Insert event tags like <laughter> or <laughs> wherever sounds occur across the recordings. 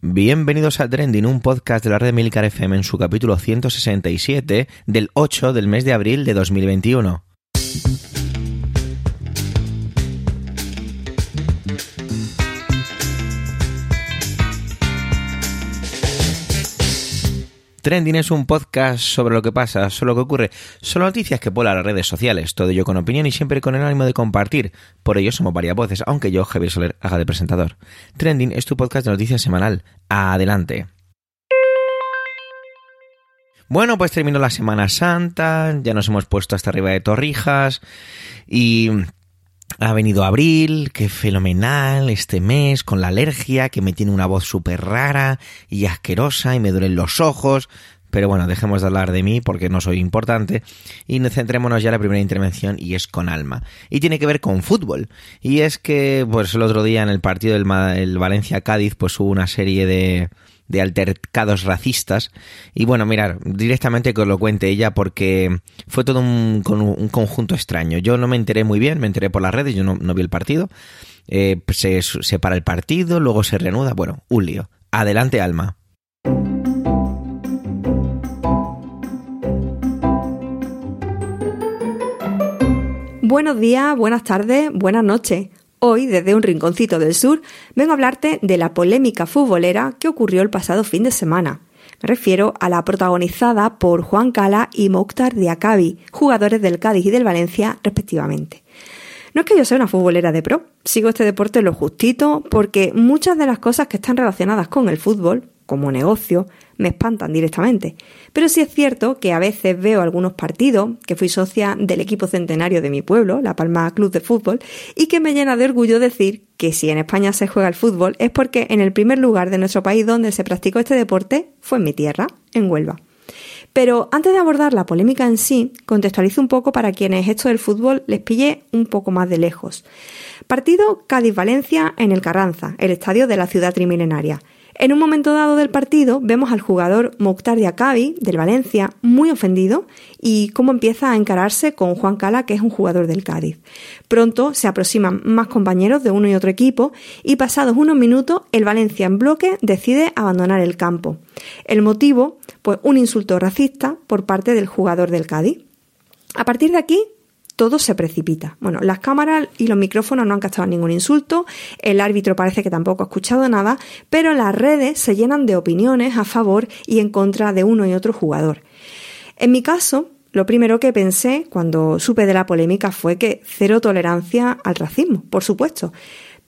Bienvenidos a Trending, un podcast de la red Milcar FM en su capítulo 167 del 8 del mes de abril de 2021. Trending es un podcast sobre lo que pasa, sobre lo que ocurre, sobre noticias que pola las redes sociales, todo ello con opinión y siempre con el ánimo de compartir. Por ello somos varias voces, aunque yo, Javier Soler, haga de presentador. Trending es tu podcast de noticias semanal. Adelante. Bueno, pues terminó la Semana Santa, ya nos hemos puesto hasta arriba de torrijas y ha venido abril, qué fenomenal este mes, con la alergia, que me tiene una voz súper rara y asquerosa y me duelen los ojos. Pero bueno, dejemos de hablar de mí porque no soy importante y centrémonos ya en la primera intervención y es con alma. Y tiene que ver con fútbol. Y es que, pues el otro día en el partido del Valencia-Cádiz, pues hubo una serie de, de altercados racistas. Y bueno, mirar, directamente que os lo cuente ella porque fue todo un, un, conjunto extraño. Yo no me enteré muy bien, me enteré por las redes, yo no, vi el partido. Eh, se, se para el partido, luego se reanuda. Bueno, un lío. Adelante, Alma. Buenos días, buenas tardes, buenas noches. Hoy, desde un rinconcito del sur, vengo a hablarte de la polémica futbolera que ocurrió el pasado fin de semana. Me refiero a la protagonizada por Juan Cala y Mokhtar Diakabi, jugadores del Cádiz y del Valencia, respectivamente. No es que yo sea una futbolera de pro, sigo este deporte lo justito porque muchas de las cosas que están relacionadas con el fútbol, como negocio, me espantan directamente. Pero sí es cierto que a veces veo algunos partidos, que fui socia del equipo centenario de mi pueblo, La Palma Club de Fútbol, y que me llena de orgullo decir que si en España se juega el fútbol es porque en el primer lugar de nuestro país donde se practicó este deporte fue en mi tierra, en Huelva. Pero antes de abordar la polémica en sí, contextualizo un poco para quienes esto del fútbol les pille un poco más de lejos. Partido Cádiz-Valencia en el Carranza, el estadio de la ciudad trimilenaria. En un momento dado del partido vemos al jugador Mokhtar Diakabi del Valencia muy ofendido y cómo empieza a encararse con Juan Cala, que es un jugador del Cádiz. Pronto se aproximan más compañeros de uno y otro equipo y pasados unos minutos el Valencia en bloque decide abandonar el campo. El motivo, pues un insulto racista por parte del jugador del Cádiz. A partir de aquí todo se precipita. Bueno, las cámaras y los micrófonos no han captado ningún insulto, el árbitro parece que tampoco ha escuchado nada, pero las redes se llenan de opiniones a favor y en contra de uno y otro jugador. En mi caso, lo primero que pensé cuando supe de la polémica fue que cero tolerancia al racismo, por supuesto.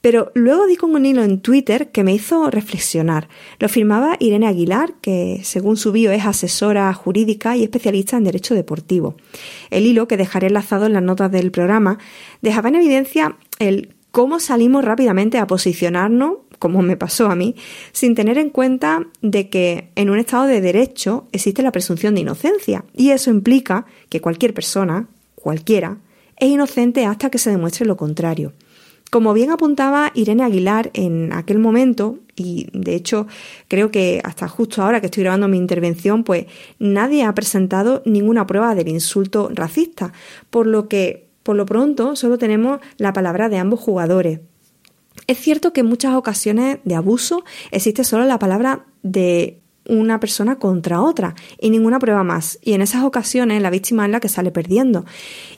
Pero luego di con un hilo en Twitter que me hizo reflexionar. Lo firmaba Irene Aguilar, que según su bio es asesora jurídica y especialista en derecho deportivo. El hilo, que dejaré enlazado en las notas del programa, dejaba en evidencia el cómo salimos rápidamente a posicionarnos, como me pasó a mí, sin tener en cuenta de que en un Estado de Derecho existe la presunción de inocencia. Y eso implica que cualquier persona, cualquiera, es inocente hasta que se demuestre lo contrario. Como bien apuntaba Irene Aguilar en aquel momento, y de hecho creo que hasta justo ahora que estoy grabando mi intervención, pues nadie ha presentado ninguna prueba del insulto racista, por lo que por lo pronto solo tenemos la palabra de ambos jugadores. Es cierto que en muchas ocasiones de abuso existe solo la palabra de una persona contra otra y ninguna prueba más. Y en esas ocasiones la víctima es la que sale perdiendo.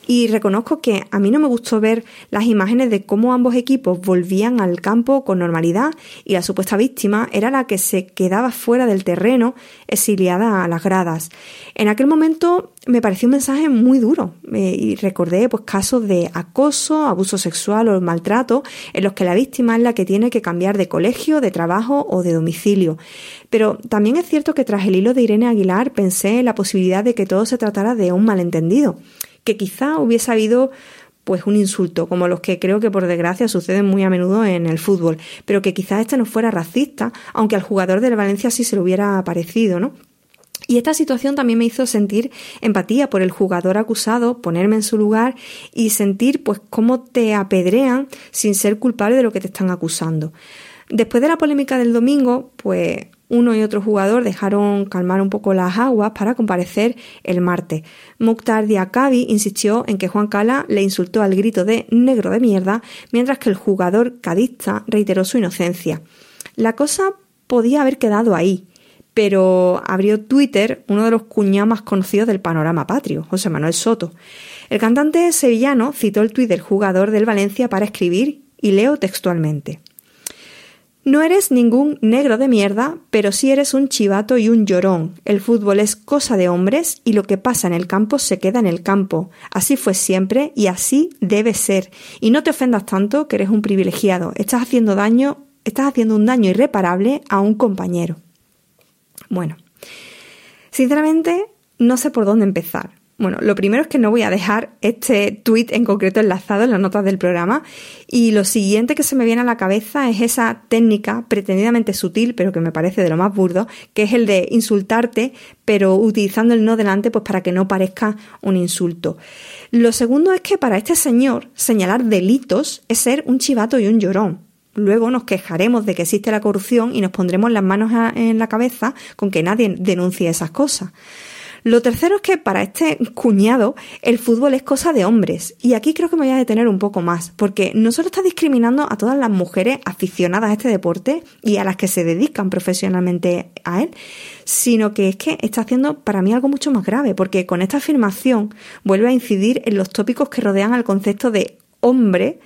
Y reconozco que a mí no me gustó ver las imágenes de cómo ambos equipos volvían al campo con normalidad y la supuesta víctima era la que se quedaba fuera del terreno exiliada a las gradas. En aquel momento me pareció un mensaje muy duro eh, y recordé pues casos de acoso, abuso sexual o maltrato en los que la víctima es la que tiene que cambiar de colegio, de trabajo o de domicilio. Pero también es cierto que tras el hilo de Irene Aguilar pensé en la posibilidad de que todo se tratara de un malentendido, que quizá hubiese habido pues un insulto, como los que creo que por desgracia suceden muy a menudo en el fútbol, pero que quizá este no fuera racista, aunque al jugador del Valencia sí se le hubiera parecido, ¿no? Y esta situación también me hizo sentir empatía por el jugador acusado, ponerme en su lugar y sentir pues cómo te apedrean sin ser culpable de lo que te están acusando. Después de la polémica del domingo, pues uno y otro jugador dejaron calmar un poco las aguas para comparecer el martes. Mukhtar Diakabi insistió en que Juan Cala le insultó al grito de negro de mierda, mientras que el jugador cadista reiteró su inocencia. La cosa podía haber quedado ahí, pero abrió Twitter uno de los cuñados más conocidos del panorama patrio, José Manuel Soto. El cantante sevillano citó el tuit del jugador del Valencia para escribir, y leo textualmente. No eres ningún negro de mierda, pero sí eres un chivato y un llorón. El fútbol es cosa de hombres y lo que pasa en el campo se queda en el campo. Así fue siempre y así debe ser. Y no te ofendas tanto que eres un privilegiado. Estás haciendo daño, estás haciendo un daño irreparable a un compañero. Bueno, sinceramente no sé por dónde empezar. Bueno, lo primero es que no voy a dejar este tweet en concreto enlazado en las notas del programa y lo siguiente que se me viene a la cabeza es esa técnica pretendidamente sutil, pero que me parece de lo más burdo, que es el de insultarte, pero utilizando el no delante pues para que no parezca un insulto. Lo segundo es que para este señor señalar delitos es ser un chivato y un llorón. Luego nos quejaremos de que existe la corrupción y nos pondremos las manos en la cabeza con que nadie denuncie esas cosas. Lo tercero es que para este cuñado el fútbol es cosa de hombres. Y aquí creo que me voy a detener un poco más, porque no solo está discriminando a todas las mujeres aficionadas a este deporte y a las que se dedican profesionalmente a él, sino que es que está haciendo para mí algo mucho más grave, porque con esta afirmación vuelve a incidir en los tópicos que rodean al concepto de hombre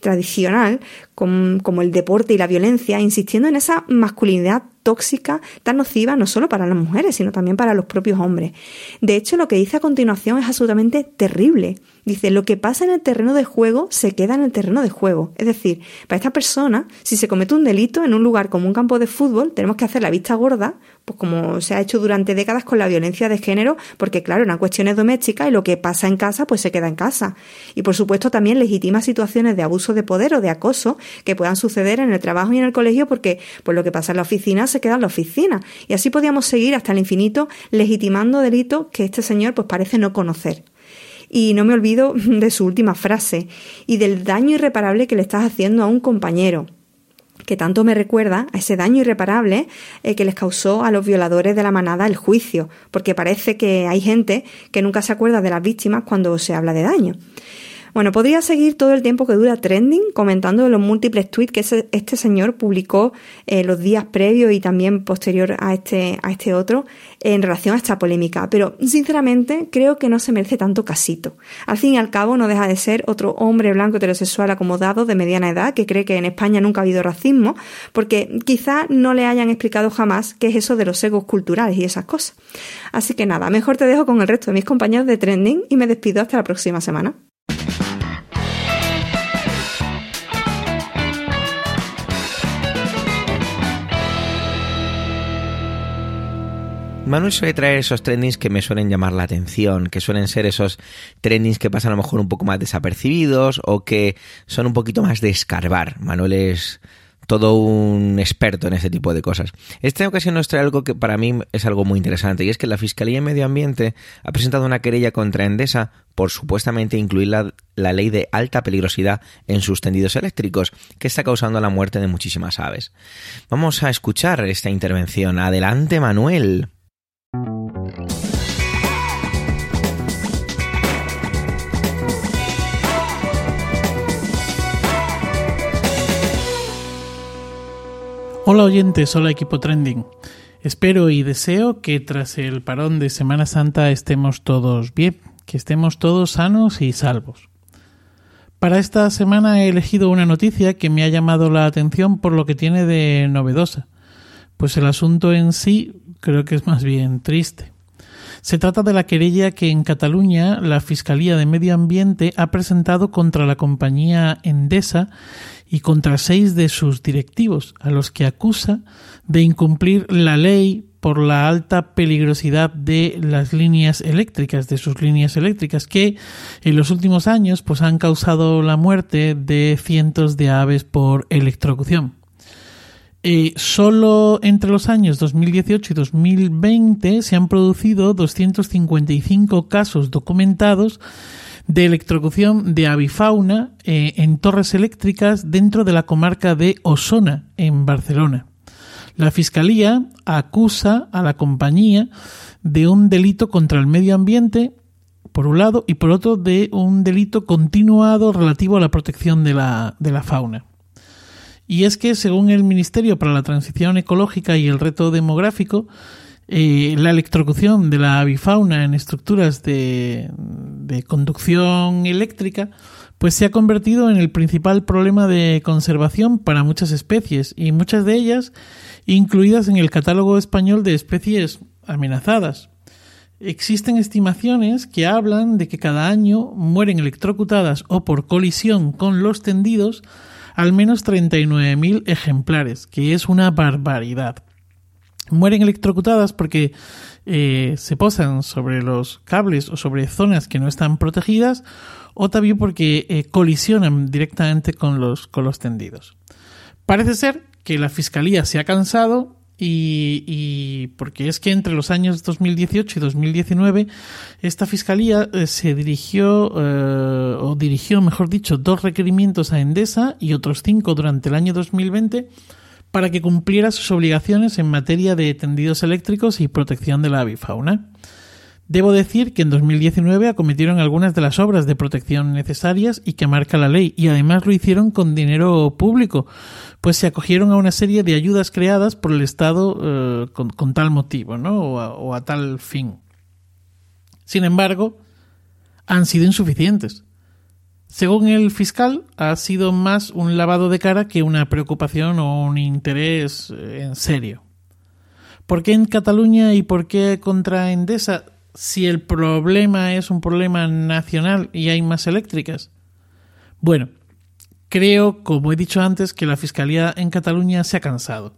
tradicional, como, el deporte y la violencia, insistiendo en esa masculinidad tóxica tan nociva no solo para las mujeres, sino también para los propios hombres. De hecho, lo que dice a continuación es absolutamente terrible. Dice, lo que pasa en el terreno de juego se queda en el terreno de juego. Es decir, para esta persona, si se comete un delito en un lugar como un campo de fútbol, tenemos que hacer la vista gorda, pues como se ha hecho durante décadas con la violencia de género, porque claro, una cuestiones domésticas y lo que pasa en casa, pues se queda en casa. Y por supuesto también legitima situaciones de abuso de poder o de acoso que puedan suceder en el trabajo y en el colegio, porque pues lo que pasa en la oficina se queda en la oficina. Y así podíamos seguir hasta el infinito legitimando delitos que este señor pues parece no conocer. Y no me olvido de su última frase y del daño irreparable que le estás haciendo a un compañero que tanto me recuerda a ese daño irreparable eh, que les causó a los violadores de la manada el juicio, porque parece que hay gente que nunca se acuerda de las víctimas cuando se habla de daño. Bueno, podría seguir todo el tiempo que dura Trending comentando los múltiples tweets que este señor publicó eh, los días previos y también posterior a este, a este otro en relación a esta polémica, pero sinceramente creo que no se merece tanto casito. Al fin y al cabo no deja de ser otro hombre blanco heterosexual acomodado de mediana edad que cree que en España nunca ha habido racismo, porque quizá no le hayan explicado jamás qué es eso de los egos culturales y esas cosas. Así que nada, mejor te dejo con el resto de mis compañeros de Trending y me despido hasta la próxima semana. Manuel suele traer esos trendings que me suelen llamar la atención, que suelen ser esos trendings que pasan a lo mejor un poco más desapercibidos o que son un poquito más de escarbar. Manuel es todo un experto en ese tipo de cosas. Esta ocasión nos trae algo que para mí es algo muy interesante y es que la Fiscalía de Medio Ambiente ha presentado una querella contra Endesa por supuestamente incluir la, la, ley de alta peligrosidad en sus tendidos eléctricos que está causando la muerte de muchísimas aves. Vamos a escuchar esta intervención. Adelante Manuel. Hola oyentes, hola equipo trending. Espero y deseo que tras el parón de Semana Santa estemos todos bien, que estemos todos sanos y salvos. Para esta semana he elegido una noticia que me ha llamado la atención por lo que tiene de novedosa, pues el asunto en sí creo que es más bien triste. Se trata de la querella que en Cataluña la Fiscalía de Medio Ambiente ha presentado contra la compañía Endesa y contra seis de sus directivos, a los que acusa de incumplir la ley por la alta peligrosidad de las líneas eléctricas, de sus líneas eléctricas, que en los últimos años pues han causado la muerte de cientos de aves por electrocución. Eh, solo entre los años 2018 y 2020 se han producido 255 casos documentados de electrocución de avifauna eh, en torres eléctricas dentro de la comarca de Osona, en Barcelona. La Fiscalía acusa a la compañía de un delito contra el medio ambiente, por un lado, y por otro de un delito continuado relativo a la protección de la, de la fauna. Y es que, según el Ministerio para la Transición Ecológica y el Reto Demográfico, eh, la electrocución de la avifauna en estructuras de, de conducción eléctrica pues se ha convertido en el principal problema de conservación para muchas especies y muchas de ellas incluidas en el catálogo español de especies amenazadas. Existen estimaciones que hablan de que cada año mueren electrocutadas o por colisión con los tendidos al menos 39.000 ejemplares, que es una barbaridad. Mueren electrocutadas porque eh, se posan sobre los cables o sobre zonas que no están protegidas o también porque eh, colisionan directamente con los, con los tendidos. Parece ser que la Fiscalía se ha cansado y, porque es que entre los años 2018 y 2019 esta fiscalía eh, se dirigió o dirigió mejor dicho dos requerimientos a Endesa y otros cinco durante el año 2020 para que cumpliera sus obligaciones en materia de tendidos eléctricos y protección de la avifauna. Debo decir que en 2019 acometieron algunas de las obras de protección necesarias y que marca la ley, y además lo hicieron con dinero público, pues se acogieron a una serie de ayudas creadas por el Estado eh, con, tal motivo, ¿no? O a, tal fin. Sin embargo, han sido insuficientes. Según el fiscal, ha sido más un lavado de cara que una preocupación o un interés eh, en serio. ¿Por qué en Cataluña y por qué contra Endesa? si el problema es un problema nacional y hay más eléctricas? Bueno, creo, como he dicho antes, que la Fiscalía en Cataluña se ha cansado.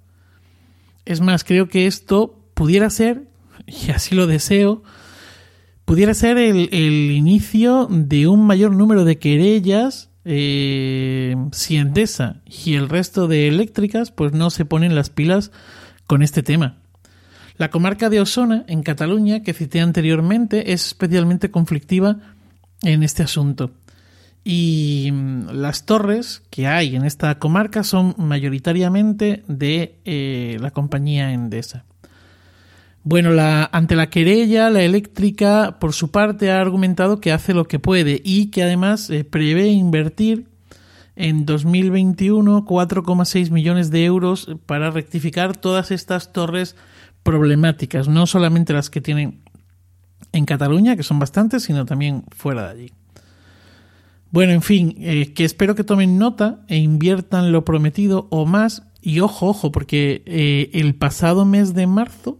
Es más, creo que esto pudiera ser, <laughs> y así lo deseo, pudiera ser el, inicio de un mayor número de querellas eh, si Endesa y el resto de eléctricas pues no se ponen las pilas con este tema. La comarca de Osona, en Cataluña, que cité anteriormente, es especialmente conflictiva en este asunto. Y mm, las torres que hay en esta comarca son mayoritariamente de eh, la compañía Endesa. Bueno, la, ante la querella, la eléctrica, por su parte, ha argumentado que hace lo que puede y que además eh, prevé invertir en 2021 4,6 millones de euros para rectificar todas estas torres problemáticas, no solamente las que tienen en Cataluña, que son bastantes, sino también fuera de allí. Bueno, en fin, eh, que espero que tomen nota e inviertan lo prometido o más. Y ojo, ojo, porque eh, el pasado mes de marzo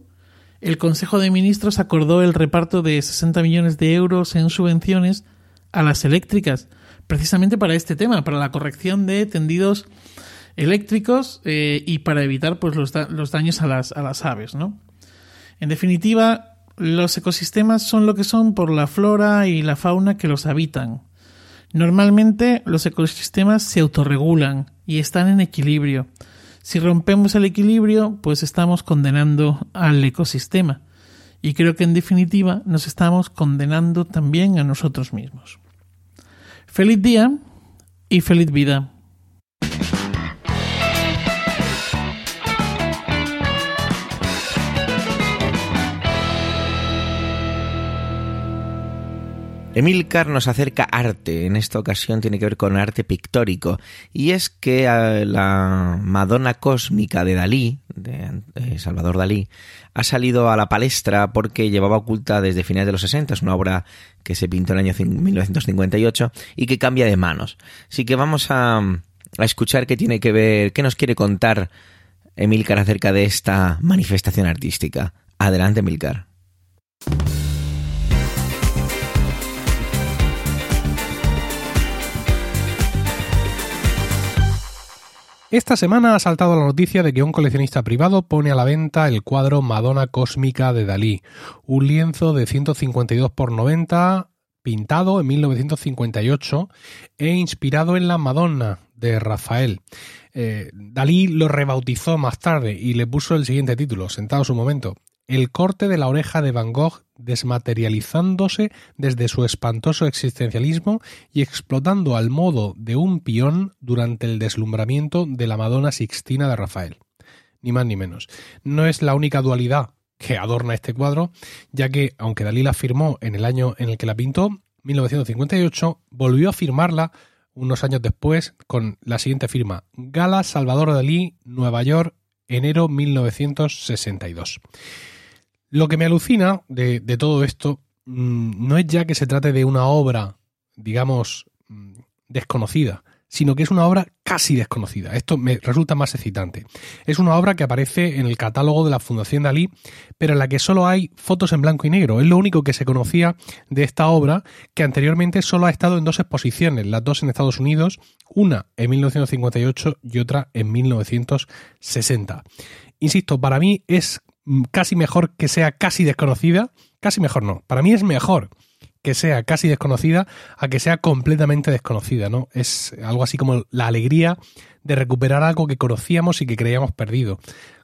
el Consejo de Ministros acordó el reparto de 60 millones de euros en subvenciones a las eléctricas, precisamente para este tema, para la corrección de tendidos eléctricos eh, y para evitar pues, los, los daños a las, a las aves. ¿no? En definitiva, los ecosistemas son lo que son por la flora y la fauna que los habitan. Normalmente los ecosistemas se autorregulan y están en equilibrio. Si rompemos el equilibrio, pues estamos condenando al ecosistema. Y creo que en definitiva nos estamos condenando también a nosotros mismos. Feliz día y feliz vida. Emilcar nos acerca arte, en esta ocasión tiene que ver con arte pictórico, y es que eh, la Madonna cósmica de Dalí, de eh, Salvador Dalí, ha salido a la palestra porque llevaba oculta desde finales de los 60, es una obra que se pintó en el año 1958 y que cambia de manos. Así que vamos a, a escuchar qué tiene que ver, qué nos quiere contar Emilcar acerca de esta manifestación artística. Adelante, Emilcar. Esta semana ha saltado la noticia de que un coleccionista privado pone a la venta el cuadro Madonna Cósmica de Dalí, un lienzo de 152 por 90 pintado en 1958 e inspirado en la Madonna de Rafael. Eh, Dalí lo rebautizó más tarde y le puso el siguiente título, sentado su momento, el corte de la oreja de Van Gogh desmaterializándose desde su espantoso existencialismo y explotando al modo de un peón durante el deslumbramiento de la Madonna Sixtina de Rafael. Ni más ni menos. No es la única dualidad que adorna este cuadro, ya que, aunque Dalí la firmó en el año en el que la pintó, 1958, volvió a firmarla unos años después con la siguiente firma. Gala Salvador Dalí, Nueva York, enero 1962. Lo que me alucina de, todo esto mm, no es ya que se trate de una obra, digamos, mm, desconocida, sino que es una obra casi desconocida. Esto me resulta más excitante. Es una obra que aparece en el catálogo de la Fundación Dalí, pero en la que solo hay fotos en blanco y negro. Es lo único que se conocía de esta obra, que anteriormente solo ha estado en dos exposiciones, las dos en Estados Unidos, una en 1958 y otra en 1960. Insisto, para mí es casi mejor que sea casi desconocida, casi mejor no, para mí es mejor que sea casi desconocida a que sea completamente desconocida, ¿no? Es algo así como la alegría de recuperar algo que conocíamos y que creíamos perdido.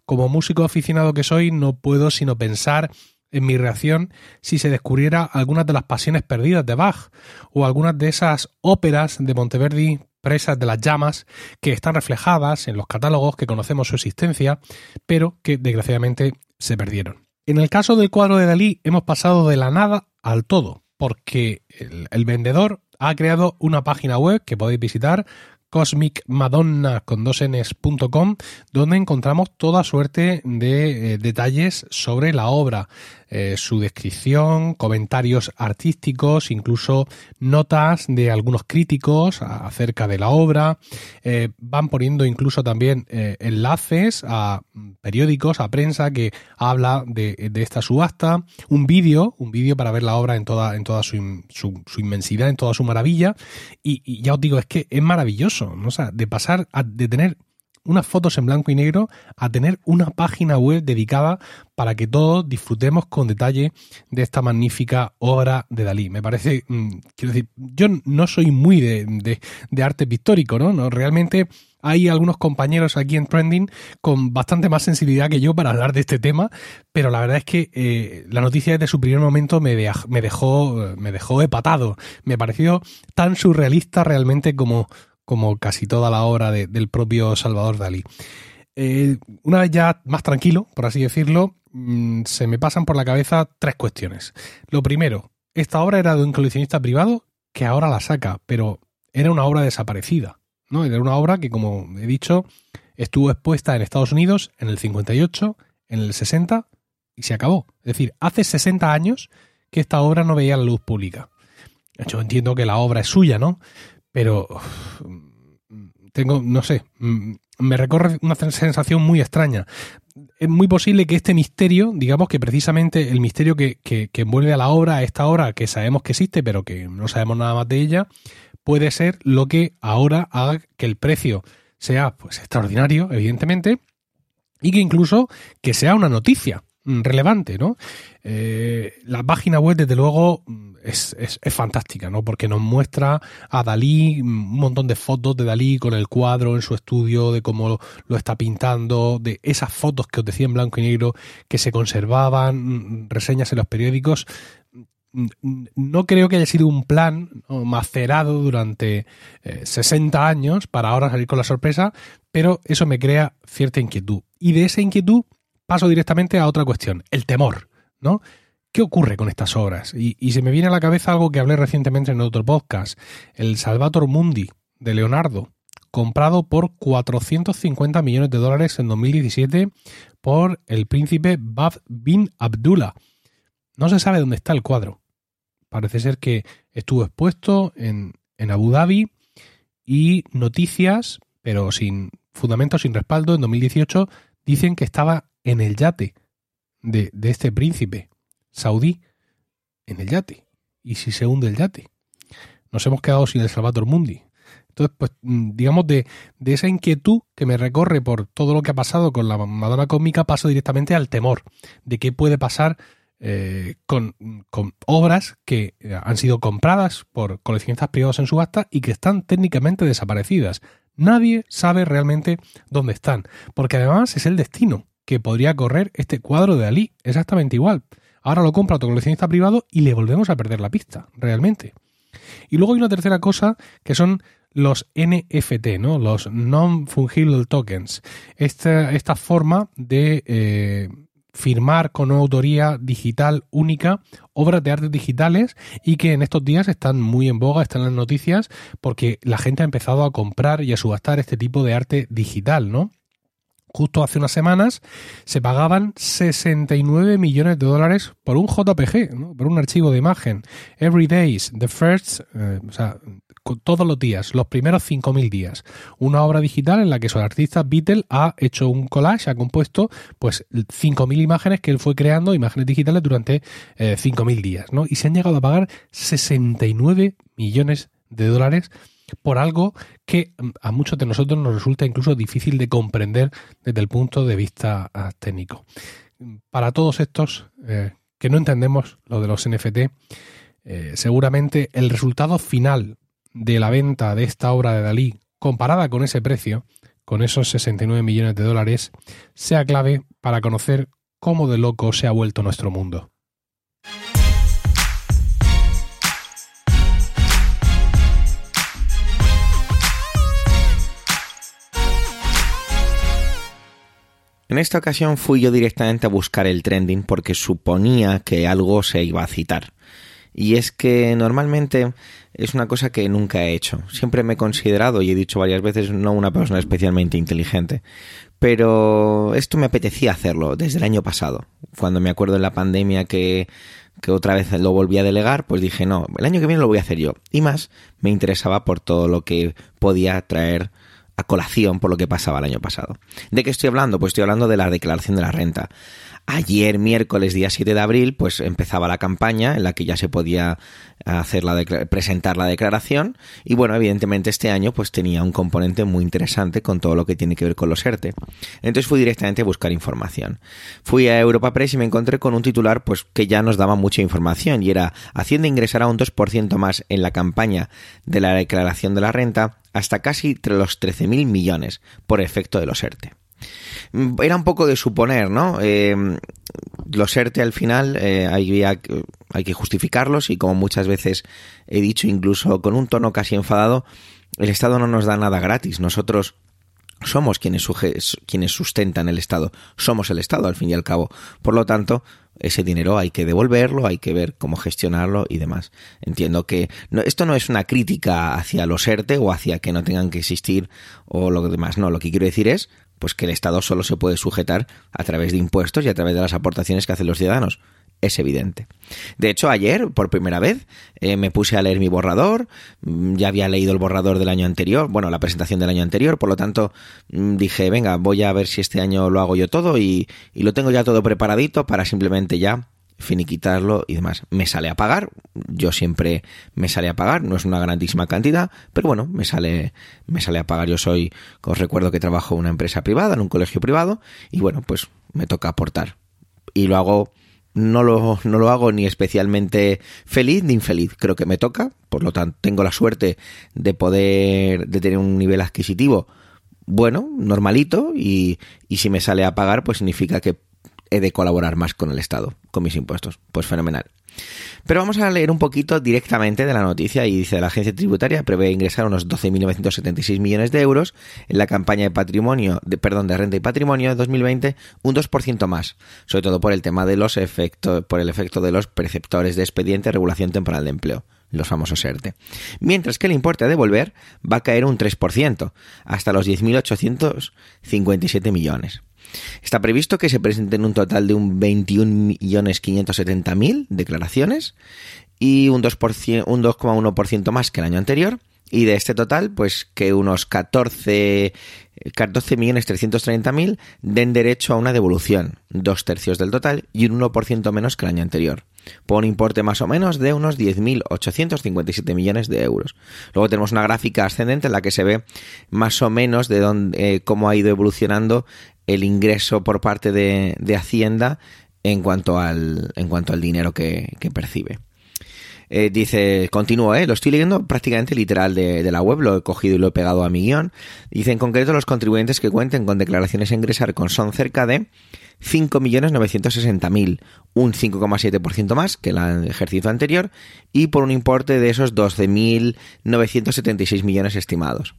Como músico aficionado que soy, no puedo sino pensar en mi reacción si se descubriera algunas de las pasiones perdidas de Bach o algunas de esas óperas de Monteverdi presas de las llamas que están reflejadas en los catálogos que conocemos su existencia, pero que desgraciadamente se perdieron. En el caso del cuadro de Dalí hemos pasado de la nada al todo porque el, vendedor ha creado una página web que podéis visitar cosmicmadonna.com donde encontramos toda suerte de eh, detalles sobre la obra, eh, su descripción, comentarios artísticos, incluso notas de algunos críticos acerca de la obra. Eh, van poniendo incluso también eh, enlaces a periódicos, a prensa que habla de, esta subasta. Un vídeo, un vídeo para ver la obra en toda, su, inmensidad, en toda su maravilla. Y, ya os digo, es que es maravilloso, ¿no? O de pasar a, de tener unas fotos en blanco y negro a tener una página web dedicada para que todos disfrutemos con detalle de esta magnífica obra de Dalí. Me parece, mm, quiero decir, yo no soy muy de, arte pictórico, ¿no? ¿no? Realmente hay algunos compañeros aquí en Trending con bastante más sensibilidad que yo para hablar de este tema, pero la verdad es que eh, la noticia desde su primer momento me, dejó, me dejó hepatado. Me pareció tan surrealista realmente como, como casi toda la obra del propio Salvador Dalí. Eh, una vez ya más tranquilo, por así decirlo, mm, se me pasan por la cabeza tres cuestiones. Lo primero, esta obra era de un coleccionista privado que ahora la saca, pero era una obra desaparecida. ¿no? Era una obra que, como he dicho, estuvo expuesta en Estados Unidos en el 58, en el 60 y se acabó. Es decir, hace 60 años que esta obra no veía la luz pública. Yo entiendo que la obra es suya, ¿no? Pero tengo, no sé, me recorre una sensación muy extraña. Es muy posible que este misterio, digamos que precisamente el misterio que, que, envuelve a la obra, a esta obra que sabemos que existe, pero que no sabemos nada más de ella, puede ser lo que ahora haga que el precio sea pues extraordinario, evidentemente, y que incluso que sea una noticia relevante, ¿no? Eh, la página web, desde luego, es, fantástica, ¿no? Porque nos muestra a Dalí, un montón de fotos de Dalí con el cuadro en su estudio, de cómo lo, está pintando, de esas fotos que os decía en blanco y negro que se conservaban, reseñas en los periódicos. No creo que haya sido un plan macerado durante 60 eh, años para ahora salir con la sorpresa, pero eso me crea cierta inquietud. Y de esa inquietud paso directamente a otra cuestión, el temor, ¿no? ¿Qué ocurre con estas obras? Y, se me viene a la cabeza algo que hablé recientemente en otro podcast, el Salvator Mundi de Leonardo, comprado por 450 millones de dólares en 2017 por el príncipe Bab bin Abdullah. No se sabe dónde está el cuadro. Parece ser que estuvo expuesto en, en Abu Dhabi y noticias, pero sin fundamento, sin respaldo, en 2018 dicen que estaba en el yate de, este príncipe saudí en el yate. ¿Y si se hunde el yate? Nos hemos quedado sin el Salvator Mundi. Entonces, pues, mm, digamos, de, de, esa inquietud que me recorre por todo lo que ha pasado con la Madonna cósmica, paso directamente al temor de qué puede pasar eh, con, con, obras que eh, han sido compradas por coleccionistas privados en subasta y que están técnicamente desaparecidas. Nadie sabe realmente dónde están, porque además es el destino que podría correr este cuadro de Ali, exactamente igual. Ahora lo compra otro coleccionista privado y le volvemos a perder la pista, realmente. Y luego hay una tercera cosa que son los NFT, ¿no? Los Non-Fungible Tokens. Esta, esta forma de, eh, firmar con una autoría digital única obras de arte digitales y que en estos días están muy en boga, están en las noticias, porque la gente ha empezado a comprar y a subastar este tipo de arte digital, ¿no? Justo hace unas semanas se pagaban 69 millones de dólares por un JPG, por un archivo de imagen. Every days, the first, eh, o sea, todos los días, los primeros 5.000 días. Una obra digital en la que su artista Beatle ha hecho un collage, ha compuesto pues 5.000 imágenes que él fue creando, imágenes digitales durante 5.000 eh, días. ¿no? Y se han llegado a pagar 69 millones de dólares por algo que mm, a muchos de nosotros nos resulta incluso difícil de comprender desde el punto de vista ah, técnico. Para todos estos eh, que no entendemos lo de los NFT, eh, seguramente el resultado final de la venta de esta obra de Dalí comparada con ese precio, con esos 69 millones de dólares, sea clave para conocer cómo de loco se ha vuelto nuestro mundo. En esta ocasión fui yo directamente a buscar el trending porque suponía que algo se iba a citar. Y es que normalmente es una cosa que nunca he hecho. Siempre me he considerado, y he dicho varias veces, no una persona especialmente inteligente. Pero esto me apetecía hacerlo desde el año pasado. Cuando me acuerdo de la pandemia que, que otra vez lo volví a delegar, pues dije, no, el año que viene lo voy a hacer yo. Y más, me interesaba por todo lo que podía traer colación por lo que pasaba el año pasado. ¿De qué estoy hablando? Pues estoy hablando de la declaración de la renta. Ayer, miércoles, día 7 de abril, pues empezaba la campaña en la que ya se podía hacer la presentar la declaración y bueno, evidentemente este año pues tenía un componente muy interesante con todo lo que tiene que ver con los ERTE. Entonces fui directamente a buscar información. Fui a Europa Press y me encontré con un titular pues que ya nos daba mucha información y era Hacienda ingresará un 2% más en la campaña de la declaración de la renta hasta casi los 13.000 millones por efecto de los ERTE. Era un poco de suponer, ¿no? Eh, los ERTE al final eh, hay que justificarlos y como muchas veces he dicho, incluso con un tono casi enfadado, el Estado no nos da nada gratis. Nosotros somos quienes, quienes sustentan el Estado. Somos el Estado, al fin y al cabo. Por lo tanto, ese dinero hay que devolverlo, hay que ver cómo gestionarlo y demás. Entiendo que esto no es una crítica hacia los ERTE o hacia que no tengan que existir o lo demás. No, lo que quiero decir es pues que el Estado solo se puede sujetar a través de impuestos y a través de las aportaciones que hacen los ciudadanos. Es evidente. De hecho, ayer, por primera vez, eh, me puse a leer mi borrador. Mm, ya había leído el borrador del año anterior, bueno, la presentación del año anterior, por lo tanto, mm, dije, venga, voy a ver si este año lo hago yo todo y, y lo tengo ya todo preparadito para simplemente ya finiquitarlo y demás. Me sale a pagar, yo siempre me sale a pagar, no es una grandísima cantidad, pero bueno, me sale, me sale a pagar. Yo soy, os recuerdo que trabajo en una empresa privada, en un colegio privado, y bueno, pues me toca aportar. Y lo hago, no lo, no lo hago ni especialmente feliz ni infeliz, creo que me toca, por lo tanto tengo la suerte de poder, de tener un nivel adquisitivo bueno, normalito, y, y si me sale a pagar, pues significa que he de colaborar más con el Estado, con mis impuestos. Pues fenomenal. Pero vamos a leer un poquito directamente de la noticia y dice la agencia tributaria prevé ingresar unos 12.976 millones de euros en la campaña de patrimonio, de, perdón, de renta y patrimonio de 2020, un 2% más, sobre todo por el tema de los efectos, por el efecto de los preceptores de expediente de regulación temporal de empleo los famosos ERTE. Mientras que el importe a devolver va a caer un 3%, hasta los 10.857 millones. Está previsto que se presenten un total de un 21.570.000 declaraciones y un 2,1% más que el año anterior. Y de este total, pues que unos 14, 14.330.000 den derecho a una devolución, dos tercios del total y un 1% menos que el año anterior por un importe más o menos de unos 10.857 millones de euros. Luego tenemos una gráfica ascendente en la que se ve más o menos de dónde, eh, cómo ha ido evolucionando el ingreso por parte de, Hacienda en cuanto al, en cuanto al dinero que, percibe. Eh, dice, continúo, eh, lo estoy leyendo prácticamente literal de, de, la web, lo he cogido y lo he pegado a mi guion. Dice, en concreto, los contribuyentes que cuenten con declaraciones a ingresar con son cerca de 5.960.000, un 5,7% más que el ejercicio anterior y por un importe de esos 12.976 millones estimados.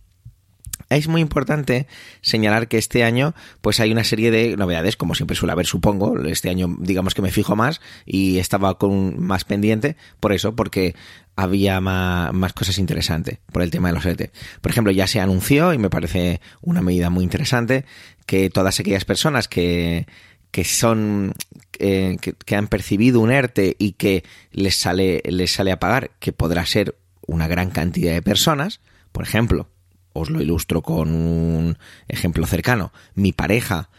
Es muy importante señalar que este año pues hay una serie de novedades, como siempre suele haber, supongo. Este año digamos que me fijo más y estaba con más pendiente por eso, porque había más, cosas interesantes por el tema de los ERTE. Por ejemplo, ya se anunció, y me parece una medida muy interesante, que todas aquellas personas que, que son eh, que, que, han percibido un ERTE y que les sale, les sale a pagar, que podrá ser una gran cantidad de personas, por ejemplo, os lo ilustro con un ejemplo cercano. Mi pareja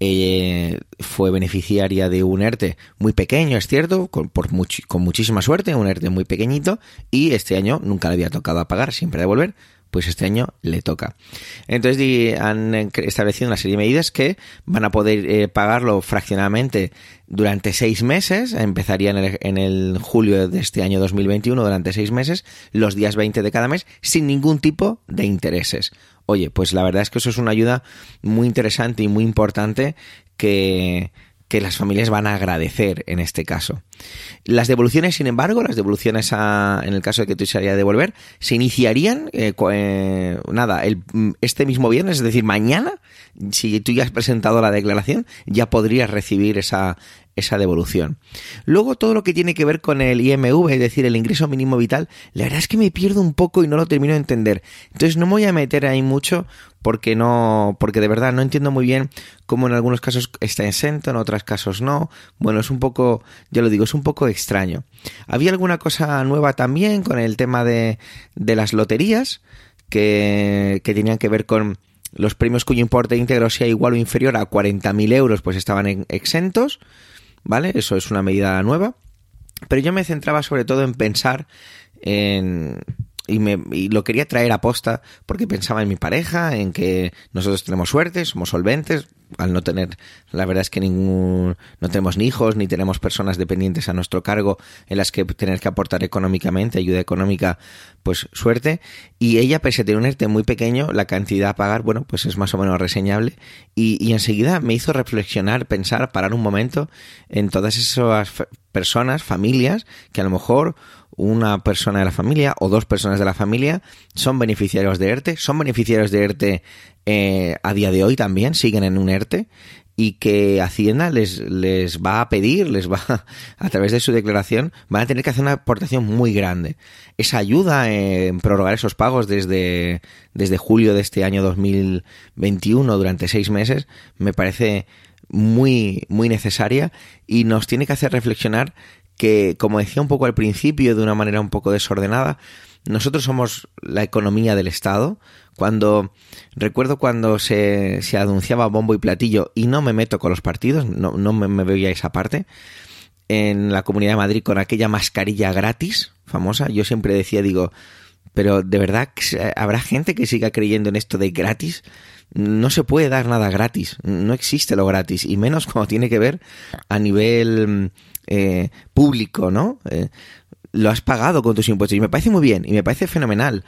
eh, fue beneficiaria de un ERTE muy pequeño, es cierto, con, por con muchísima suerte, un ERTE muy pequeñito, y este año nunca le había tocado pagar, siempre devolver, pues este año le toca. Entonces han establecido una serie de medidas que van a poder eh, pagarlo fraccionadamente durante seis meses, empezaría en el, en el, julio de este año 2021 durante seis meses, los días 20 de cada mes, sin ningún tipo de intereses. Oye, pues la verdad es que eso es una ayuda muy interesante y muy importante que que las familias van a agradecer en este caso. Las devoluciones, sin embargo, las devoluciones a, en el caso de que tú a devolver, se iniciarían, eh, eh, nada, el, este mismo viernes, es decir, mañana, si tú ya has presentado la declaración, ya podrías recibir esa, esa devolución. Luego todo lo que tiene que ver con el IMV, es decir, el ingreso mínimo vital, la verdad es que me pierdo un poco y no lo termino de entender. Entonces no me voy a meter ahí mucho porque no, porque de verdad no entiendo muy bien cómo en algunos casos está exento, en otros casos no. Bueno, es un poco, ya lo digo, es un poco extraño. Había alguna cosa nueva también con el tema de, de las loterías que, que tenían que ver con los premios cuyo importe íntegro sea igual o inferior a 40.000 euros, pues estaban exentos. ¿vale? Eso es una medida nueva. Pero yo me centraba sobre todo en pensar en... Y, me, y lo quería traer a posta porque pensaba en mi pareja, en que nosotros tenemos suerte, somos solventes, al no tener, la verdad es que ningún, no tenemos ni hijos, ni tenemos personas dependientes a nuestro cargo en las que tener que aportar económicamente, ayuda económica, pues suerte. Y ella, pese a tener un ERTE muy pequeño, la cantidad a pagar, bueno, pues es más o menos reseñable. Y, y enseguida me hizo reflexionar, pensar, parar un momento en todas esas personas, familias, que a lo mejor una persona de la familia o dos personas de la familia son beneficiarios de ERTE, son beneficiarios de ERTE eh, a día de hoy también, siguen en un ERTE y que Hacienda les, les va a pedir, les va <laughs> a través de su declaración, van a tener que hacer una aportación muy grande. Esa ayuda en prorrogar esos pagos desde, desde julio de este año 2021 durante seis meses me parece muy, muy necesaria y nos tiene que hacer reflexionar que, como decía un poco al principio, de una manera un poco desordenada, nosotros somos la economía del Estado. Cuando recuerdo cuando se, se anunciaba bombo y platillo, y no me meto con los partidos, no, no me, me veía esa parte, en la Comunidad de Madrid con aquella mascarilla gratis, famosa, yo siempre decía, digo, pero de verdad habrá gente que siga creyendo en esto de gratis. No se puede dar nada gratis, no existe lo gratis, y menos cuando tiene que ver a nivel eh, público, ¿no? Eh, lo has pagado con tus impuestos y me parece muy bien y me parece fenomenal.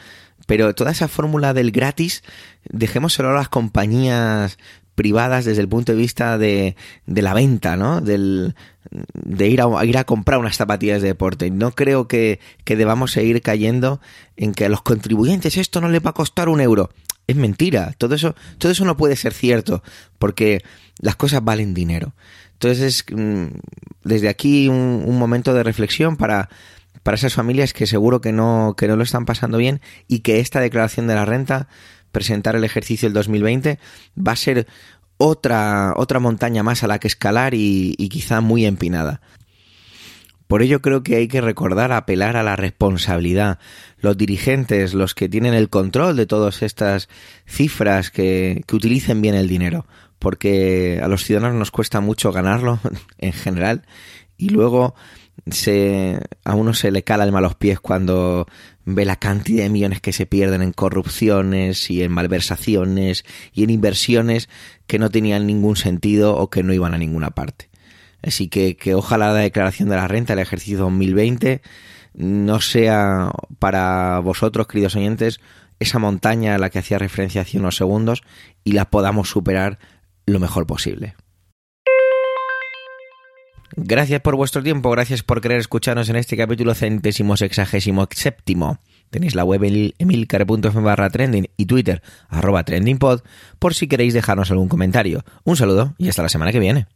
Pero toda esa fórmula del gratis, dejémoselo a las compañías privadas desde el punto de vista de, de la venta, ¿no? Del, de ir a, ir a comprar unas zapatillas de deporte. No creo que, que debamos seguir cayendo en que a los contribuyentes esto no les va a costar un euro. Es mentira. Todo eso, todo eso no puede ser cierto porque las cosas valen dinero. Entonces, mm, desde aquí un, momento de reflexión para, para esas familias que seguro que no, que no lo están pasando bien y que esta declaración de la renta, presentar el ejercicio del 2020, va a ser otra, otra montaña más a la que escalar y, y quizá muy empinada. Por ello creo que hay que recordar apelar a la responsabilidad. Los dirigentes, los que tienen el control de todas estas cifras, que, que utilicen bien el dinero. Porque a los ciudadanos nos cuesta mucho ganarlo <laughs> en general. Y luego se, a uno se le cala el malos pies cuando ve la cantidad de millones que se pierden en corrupciones y en malversaciones y en inversiones que no tenían ningún sentido o que no iban a ninguna parte. Así que, que ojalá la declaración de la renta del ejercicio 2020 no sea para vosotros, queridos oyentes, esa montaña a la que hacía referencia hace unos segundos y la podamos superar lo mejor posible. Gracias por vuestro tiempo, gracias por querer escucharnos en este capítulo centésimo sexagésimo séptimo Tenéis la web emilcar.fm barra trending y Twitter trendingpod por si queréis dejarnos algún comentario. Un saludo y hasta la semana que viene.